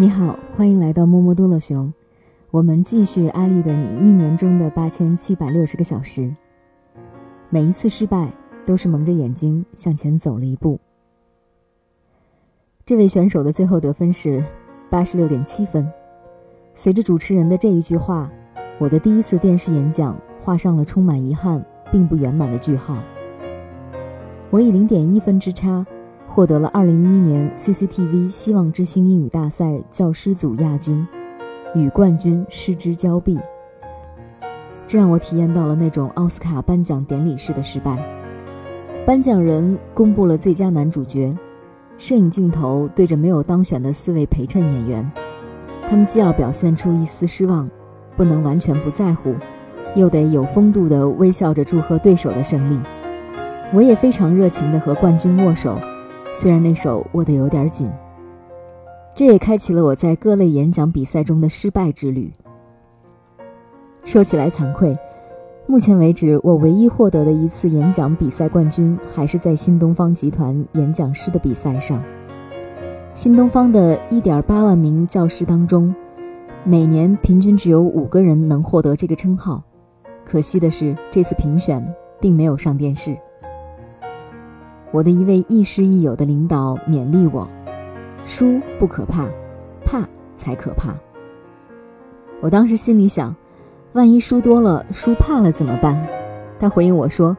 你好，欢迎来到摸摸多乐熊。我们继续阿丽的你一年中的八千七百六十个小时。每一次失败，都是蒙着眼睛向前走了一步。这位选手的最后得分是八十六点七分。随着主持人的这一句话，我的第一次电视演讲画上了充满遗憾并不圆满的句号。我以零点一分之差。获得了二零一一年 CCTV 希望之星英语大赛教师组亚军，与冠军失之交臂。这让我体验到了那种奥斯卡颁奖典礼式的失败。颁奖人公布了最佳男主角，摄影镜头对着没有当选的四位陪衬演员，他们既要表现出一丝失望，不能完全不在乎，又得有风度地微笑着祝贺对手的胜利。我也非常热情地和冠军握手。虽然那手握得有点紧，这也开启了我在各类演讲比赛中的失败之旅。说起来惭愧，目前为止我唯一获得的一次演讲比赛冠军，还是在新东方集团演讲师的比赛上。新东方的一点八万名教师当中，每年平均只有五个人能获得这个称号。可惜的是，这次评选并没有上电视。我的一位亦师亦友的领导勉励我：“输不可怕，怕才可怕。”我当时心里想：“万一输多了，输怕了怎么办？”他回应我说：“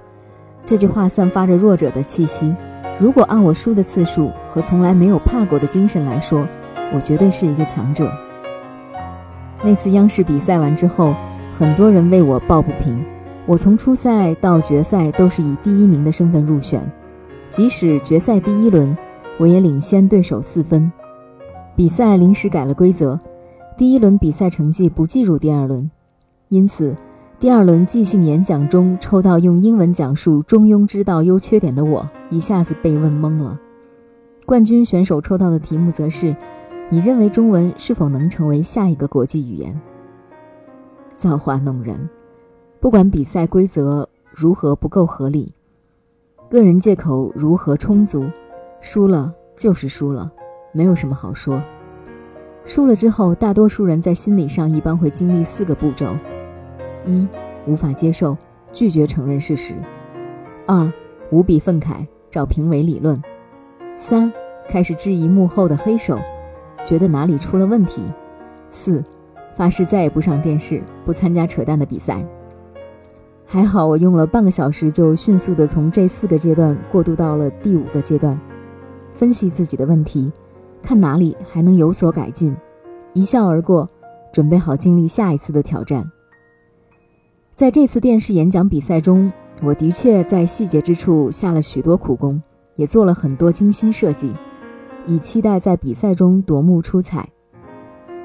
这句话散发着弱者的气息。如果按我输的次数和从来没有怕过的精神来说，我绝对是一个强者。”那次央视比赛完之后，很多人为我抱不平。我从初赛到决赛都是以第一名的身份入选。即使决赛第一轮，我也领先对手四分。比赛临时改了规则，第一轮比赛成绩不计入第二轮，因此第二轮即兴演讲中抽到用英文讲述中庸之道优缺点的我，一下子被问懵了。冠军选手抽到的题目则是：你认为中文是否能成为下一个国际语言？造化弄人，不管比赛规则如何不够合理。个人借口如何充足？输了就是输了，没有什么好说。输了之后，大多数人在心理上一般会经历四个步骤：一、无法接受，拒绝承认事实；二、无比愤慨，找评委理论；三、开始质疑幕后的黑手，觉得哪里出了问题；四、发誓再也不上电视，不参加扯淡的比赛。还好，我用了半个小时就迅速地从这四个阶段过渡到了第五个阶段，分析自己的问题，看哪里还能有所改进，一笑而过，准备好经历下一次的挑战。在这次电视演讲比赛中，我的确在细节之处下了许多苦功，也做了很多精心设计，以期待在比赛中夺目出彩。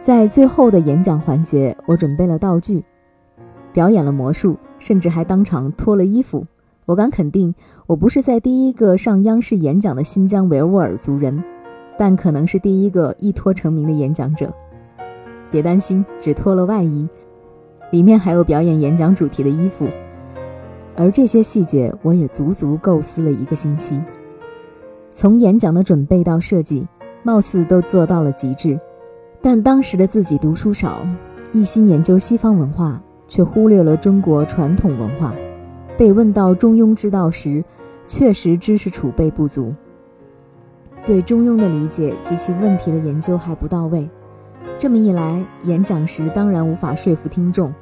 在最后的演讲环节，我准备了道具。表演了魔术，甚至还当场脱了衣服。我敢肯定，我不是在第一个上央视演讲的新疆维吾尔族人，但可能是第一个一脱成名的演讲者。别担心，只脱了外衣，里面还有表演演讲主题的衣服。而这些细节，我也足足构思了一个星期。从演讲的准备到设计，貌似都做到了极致。但当时的自己读书少，一心研究西方文化。却忽略了中国传统文化。被问到中庸之道时，确实知识储备不足，对中庸的理解及其问题的研究还不到位。这么一来，演讲时当然无法说服听众，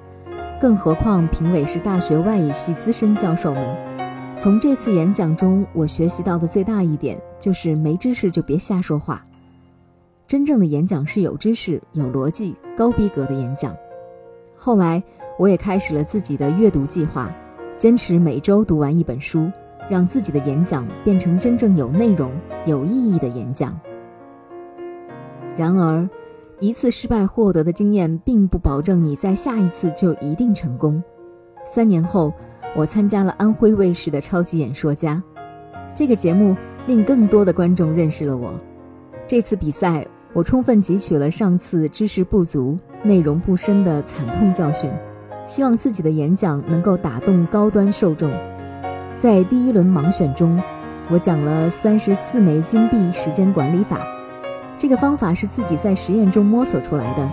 更何况评委是大学外语系资深教授们。从这次演讲中，我学习到的最大一点就是：没知识就别瞎说话。真正的演讲是有知识、有逻辑、高逼格的演讲。后来。我也开始了自己的阅读计划，坚持每周读完一本书，让自己的演讲变成真正有内容、有意义的演讲。然而，一次失败获得的经验并不保证你在下一次就一定成功。三年后，我参加了安徽卫视的《超级演说家》，这个节目令更多的观众认识了我。这次比赛，我充分汲取了上次知识不足、内容不深的惨痛教训。希望自己的演讲能够打动高端受众。在第一轮盲选中，我讲了三十四枚金币时间管理法，这个方法是自己在实验中摸索出来的，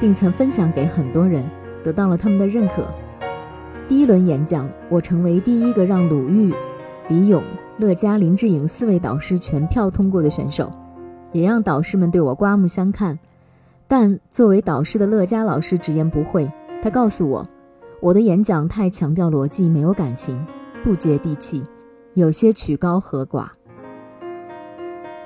并曾分享给很多人，得到了他们的认可。第一轮演讲，我成为第一个让鲁豫、李咏、乐嘉、林志颖四位导师全票通过的选手，也让导师们对我刮目相看。但作为导师的乐嘉老师直言不讳，他告诉我，我的演讲太强调逻辑，没有感情，不接地气，有些曲高和寡。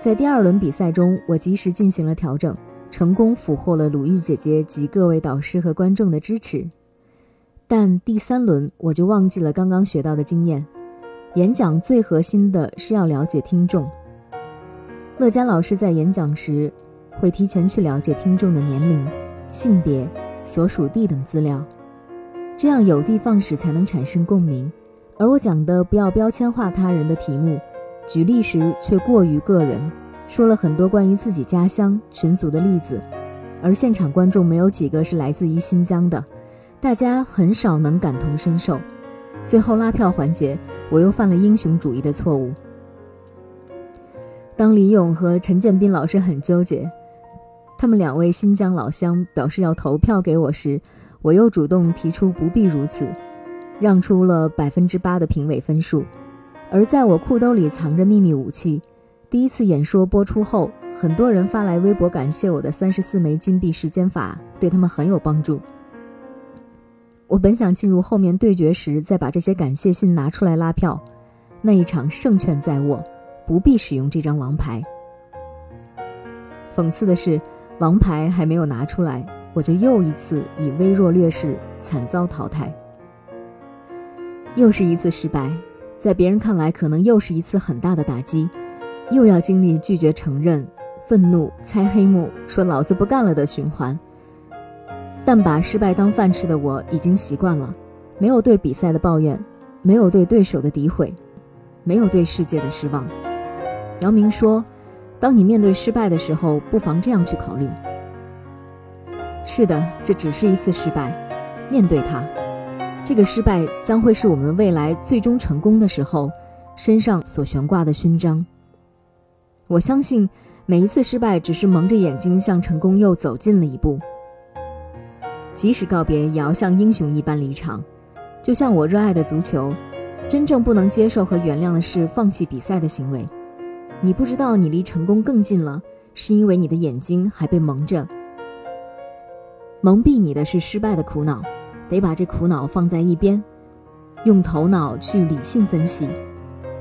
在第二轮比赛中，我及时进行了调整，成功俘获了鲁豫姐姐及各位导师和观众的支持。但第三轮我就忘记了刚刚学到的经验。演讲最核心的是要了解听众。乐嘉老师在演讲时，会提前去了解听众的年龄、性别、所属地等资料，这样有的放矢才能产生共鸣。而我讲的不要标签化他人的题目。举例时却过于个人，说了很多关于自己家乡群组的例子，而现场观众没有几个是来自于新疆的，大家很少能感同身受。最后拉票环节，我又犯了英雄主义的错误。当李勇和陈建斌老师很纠结，他们两位新疆老乡表示要投票给我时，我又主动提出不必如此，让出了百分之八的评委分数。而在我裤兜里藏着秘密武器。第一次演说播出后，很多人发来微博感谢我的三十四枚金币时间法对他们很有帮助。我本想进入后面对决时再把这些感谢信拿出来拉票，那一场胜券在握，不必使用这张王牌。讽刺的是，王牌还没有拿出来，我就又一次以微弱劣势惨遭淘汰，又是一次失败。在别人看来，可能又是一次很大的打击，又要经历拒绝承认、愤怒、猜黑幕、说老子不干了的循环。但把失败当饭吃的我已经习惯了，没有对比赛的抱怨，没有对对手的诋毁，没有对世界的失望。姚明说：“当你面对失败的时候，不妨这样去考虑。是的，这只是一次失败，面对它。”这个失败将会是我们未来最终成功的时候身上所悬挂的勋章。我相信每一次失败只是蒙着眼睛向成功又走近了一步。即使告别，也要像英雄一般离场。就像我热爱的足球，真正不能接受和原谅的是放弃比赛的行为。你不知道你离成功更近了，是因为你的眼睛还被蒙着。蒙蔽你的是失败的苦恼。得把这苦恼放在一边，用头脑去理性分析，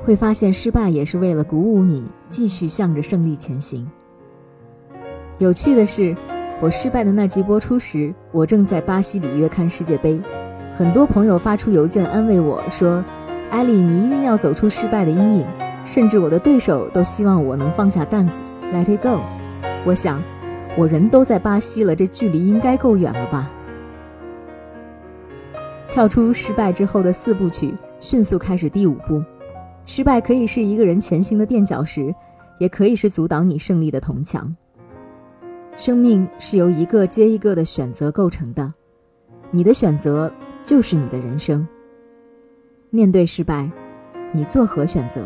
会发现失败也是为了鼓舞你继续向着胜利前行。有趣的是，我失败的那集播出时，我正在巴西里约看世界杯，很多朋友发出邮件安慰我说：“艾莉，你一定要走出失败的阴影。”甚至我的对手都希望我能放下担子，Let it go。我想，我人都在巴西了，这距离应该够远了吧。跳出失败之后的四部曲，迅速开始第五步。失败可以是一个人前行的垫脚石，也可以是阻挡你胜利的铜墙。生命是由一个接一个的选择构成的，你的选择就是你的人生。面对失败，你作何选择？